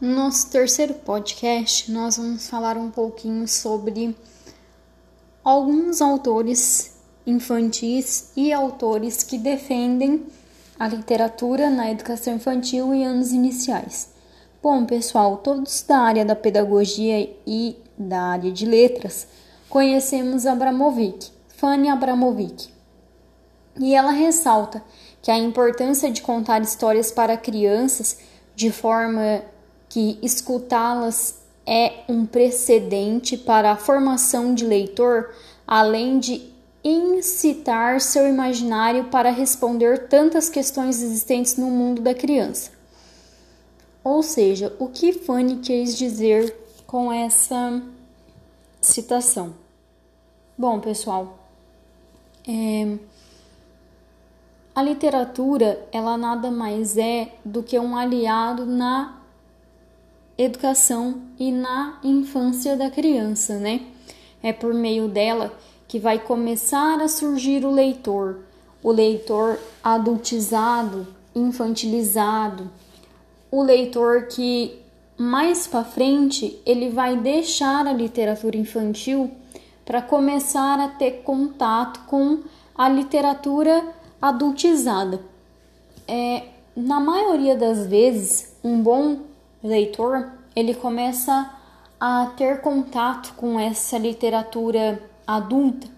No nosso terceiro podcast, nós vamos falar um pouquinho sobre alguns autores infantis e autores que defendem a literatura na educação infantil e anos iniciais. Bom, pessoal, todos da área da pedagogia e da área de letras conhecemos Abramovic, Fanny Abramovic. E ela ressalta que a importância de contar histórias para crianças de forma que escutá-las é um precedente para a formação de leitor, além de incitar seu imaginário para responder tantas questões existentes no mundo da criança. Ou seja, o que Fanny quis dizer com essa citação? Bom, pessoal, é, a literatura ela nada mais é do que um aliado na educação e na infância da criança, né? É por meio dela que vai começar a surgir o leitor, o leitor adultizado, infantilizado, o leitor que mais para frente ele vai deixar a literatura infantil para começar a ter contato com a literatura adultizada. É, na maioria das vezes, um bom leitor ele começa a ter contato com essa literatura adulta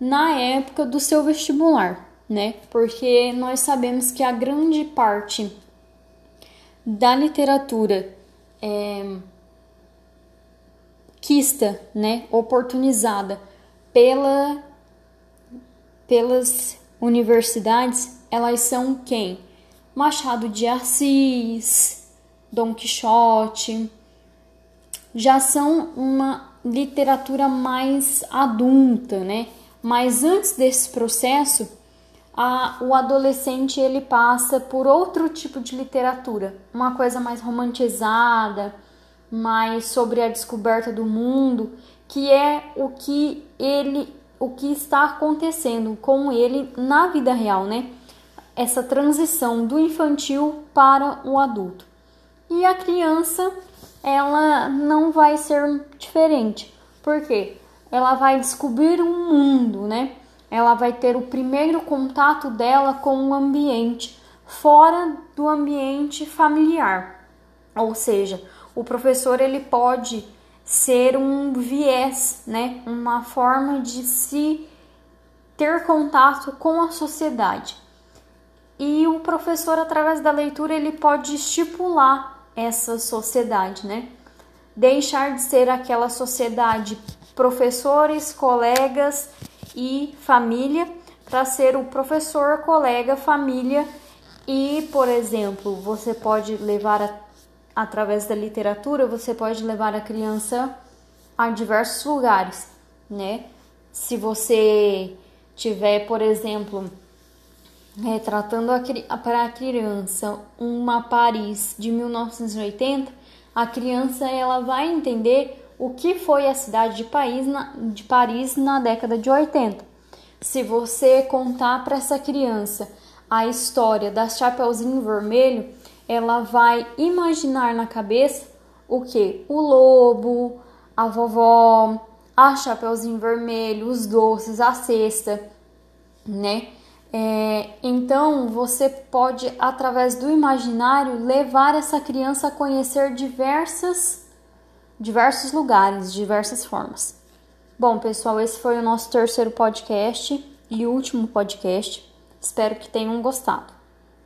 na época do seu vestibular, né? Porque nós sabemos que a grande parte da literatura é, quista, né, oportunizada pela, pelas universidades, elas são quem? Machado de Assis, Dom Quixote, já são uma literatura mais adulta, né? Mas antes desse processo, a, o adolescente ele passa por outro tipo de literatura, uma coisa mais romantizada, mais sobre a descoberta do mundo, que é o que ele, o que está acontecendo com ele na vida real, né? Essa transição do infantil para o adulto. E a criança, ela não vai ser diferente. Por quê? Ela vai descobrir um mundo, né? ela vai ter o primeiro contato dela com o ambiente fora do ambiente familiar. Ou seja, o professor ele pode ser um viés, né? Uma forma de se ter contato com a sociedade. E o professor através da leitura ele pode estipular essa sociedade, né? Deixar de ser aquela sociedade professores, colegas e família para ser o professor, colega, família e, por exemplo, você pode levar a, através da literatura, você pode levar a criança a diversos lugares, né? Se você tiver, por exemplo, retratando para a criança uma Paris de 1980, a criança ela vai entender o que foi a cidade de na, de Paris na década de 80. Se você contar para essa criança a história da Chapeuzinho Vermelho, ela vai imaginar na cabeça o que? O lobo, a vovó, a Chapeuzinho Vermelho, os doces, a cesta, né? É, então você pode, através do imaginário, levar essa criança a conhecer diversas diversos lugares, diversas formas. Bom, pessoal, esse foi o nosso terceiro podcast e último podcast. Espero que tenham gostado.